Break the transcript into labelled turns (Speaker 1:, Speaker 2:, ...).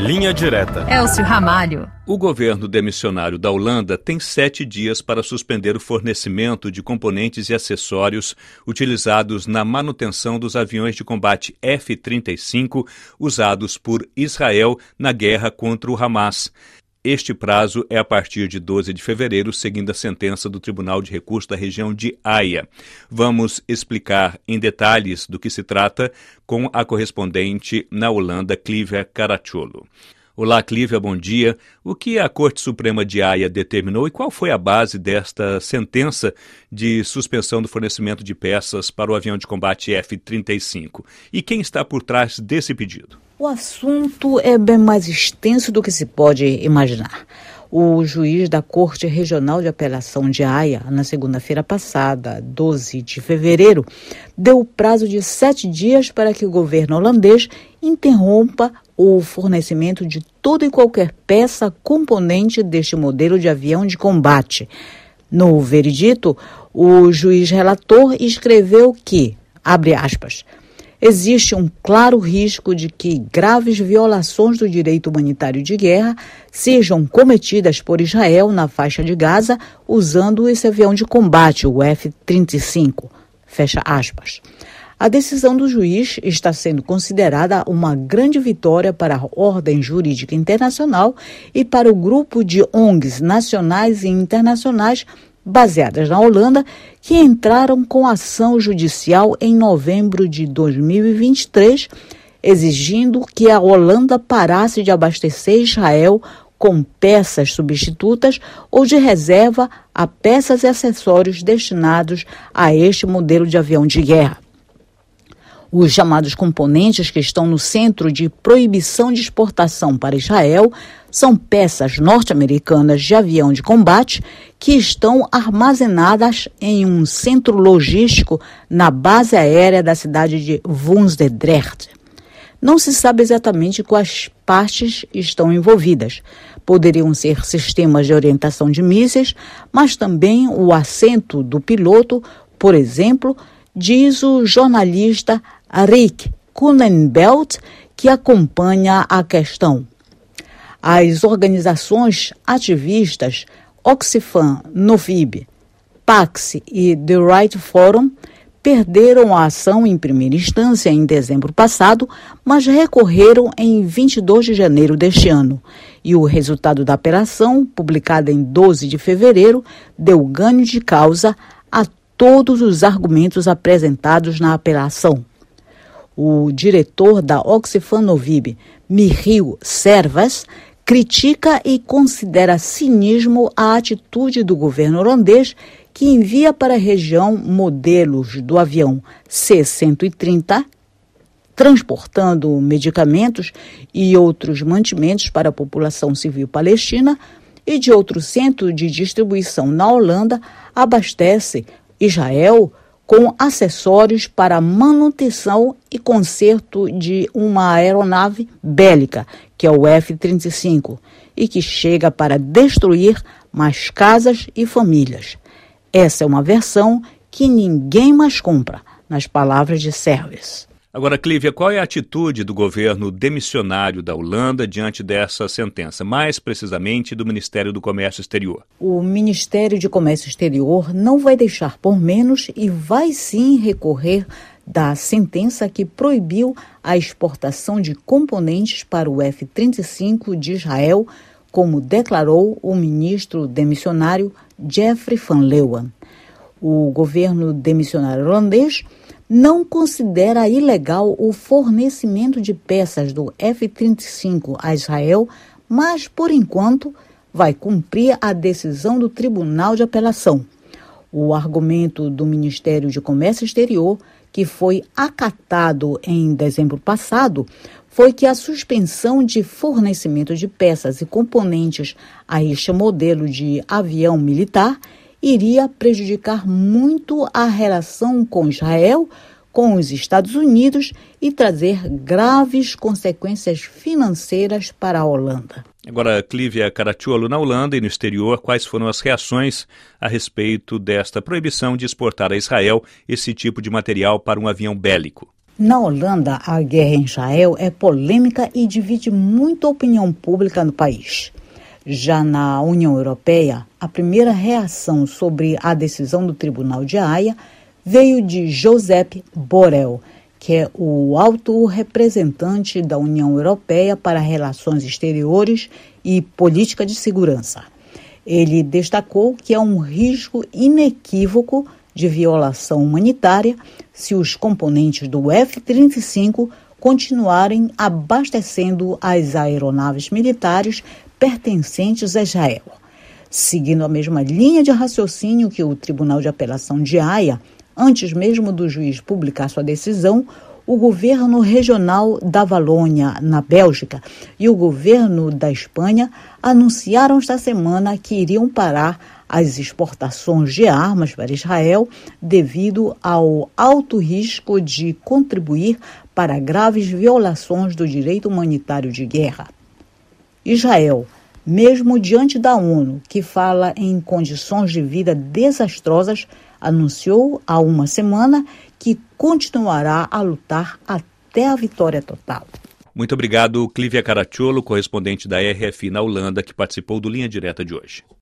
Speaker 1: Linha Direta.
Speaker 2: Elcio Ramalho.
Speaker 1: O governo demissionário da Holanda tem sete dias para suspender o fornecimento de componentes e acessórios utilizados na manutenção dos aviões de combate F-35 usados por Israel na guerra contra o Hamas. Este prazo é a partir de 12 de fevereiro, seguindo a sentença do Tribunal de Recurso da região de Haia. Vamos explicar em detalhes do que se trata com a correspondente na Holanda, Clívia Caracciolo. Olá, Clívia, bom dia. O que a Corte Suprema de Haia determinou e qual foi a base desta sentença de suspensão do fornecimento de peças para o avião de combate F-35? E quem está por trás desse pedido?
Speaker 3: O assunto é bem mais extenso do que se pode imaginar. O juiz da Corte Regional de Apelação de Haia, na segunda-feira passada, 12 de fevereiro, deu prazo de sete dias para que o governo holandês interrompa o fornecimento de toda e qualquer peça componente deste modelo de avião de combate. No veredito, o juiz relator escreveu que, abre aspas, existe um claro risco de que graves violações do direito humanitário de guerra sejam cometidas por Israel na faixa de Gaza usando esse avião de combate, o F-35. Fecha aspas. A decisão do juiz está sendo considerada uma grande vitória para a ordem jurídica internacional e para o grupo de ONGs nacionais e internacionais baseadas na Holanda, que entraram com ação judicial em novembro de 2023, exigindo que a Holanda parasse de abastecer Israel com peças substitutas ou de reserva a peças e acessórios destinados a este modelo de avião de guerra. Os chamados componentes que estão no centro de proibição de exportação para Israel são peças norte-americanas de avião de combate que estão armazenadas em um centro logístico na base aérea da cidade de Woensdrecht. Não se sabe exatamente quais partes estão envolvidas. Poderiam ser sistemas de orientação de mísseis, mas também o assento do piloto, por exemplo, diz o jornalista Rick Kunenbelt, que acompanha a questão. As organizações ativistas Oxfam Novib, Pax e The Right Forum perderam a ação em primeira instância em dezembro passado, mas recorreram em 22 de janeiro deste ano. E o resultado da apelação, publicada em 12 de fevereiro, deu ganho de causa a todos os argumentos apresentados na apelação. O diretor da Oxfam Novib, Michiel Servas, critica e considera cinismo a atitude do governo holandês que envia para a região modelos do avião C-130 transportando medicamentos e outros mantimentos para a população civil palestina e de outro centro de distribuição na Holanda abastece Israel com acessórios para manutenção e conserto de uma aeronave bélica, que é o F-35, e que chega para destruir mais casas e famílias. Essa é uma versão que ninguém mais compra, nas palavras de Service.
Speaker 1: Agora, Clívia, qual é a atitude do governo demissionário da Holanda diante dessa sentença, mais precisamente do Ministério do Comércio Exterior?
Speaker 3: O Ministério de Comércio Exterior não vai deixar por menos e vai sim recorrer da sentença que proibiu a exportação de componentes para o F-35 de Israel, como declarou o ministro demissionário Jeffrey van Leeuwen. O governo demissionário holandês não considera ilegal o fornecimento de peças do F-35 a Israel, mas, por enquanto, vai cumprir a decisão do Tribunal de Apelação. O argumento do Ministério de Comércio Exterior, que foi acatado em dezembro passado, foi que a suspensão de fornecimento de peças e componentes a este modelo de avião militar iria prejudicar muito a relação com Israel, com os Estados Unidos e trazer graves consequências financeiras para a Holanda.
Speaker 1: Agora, Clívia Caracciolo, na Holanda e no exterior, quais foram as reações a respeito desta proibição de exportar a Israel esse tipo de material para um avião bélico?
Speaker 3: Na Holanda, a guerra em Israel é polêmica e divide muito a opinião pública no país. Já na União Europeia, a primeira reação sobre a decisão do Tribunal de Haia veio de Josep Borrell, que é o alto representante da União Europeia para Relações Exteriores e Política de Segurança. Ele destacou que é um risco inequívoco de violação humanitária se os componentes do F-35 continuarem abastecendo as aeronaves militares pertencentes a Israel. Seguindo a mesma linha de raciocínio que o Tribunal de Apelação de Haia, antes mesmo do juiz publicar sua decisão, o governo regional da Valônia, na Bélgica, e o governo da Espanha anunciaram esta semana que iriam parar as exportações de armas para Israel devido ao alto risco de contribuir para graves violações do direito humanitário de guerra. Israel, mesmo diante da ONU, que fala em condições de vida desastrosas, anunciou há uma semana que continuará a lutar até a vitória total.
Speaker 1: Muito obrigado, Clívia Caracciolo, correspondente da RFI na Holanda, que participou do Linha Direta de hoje.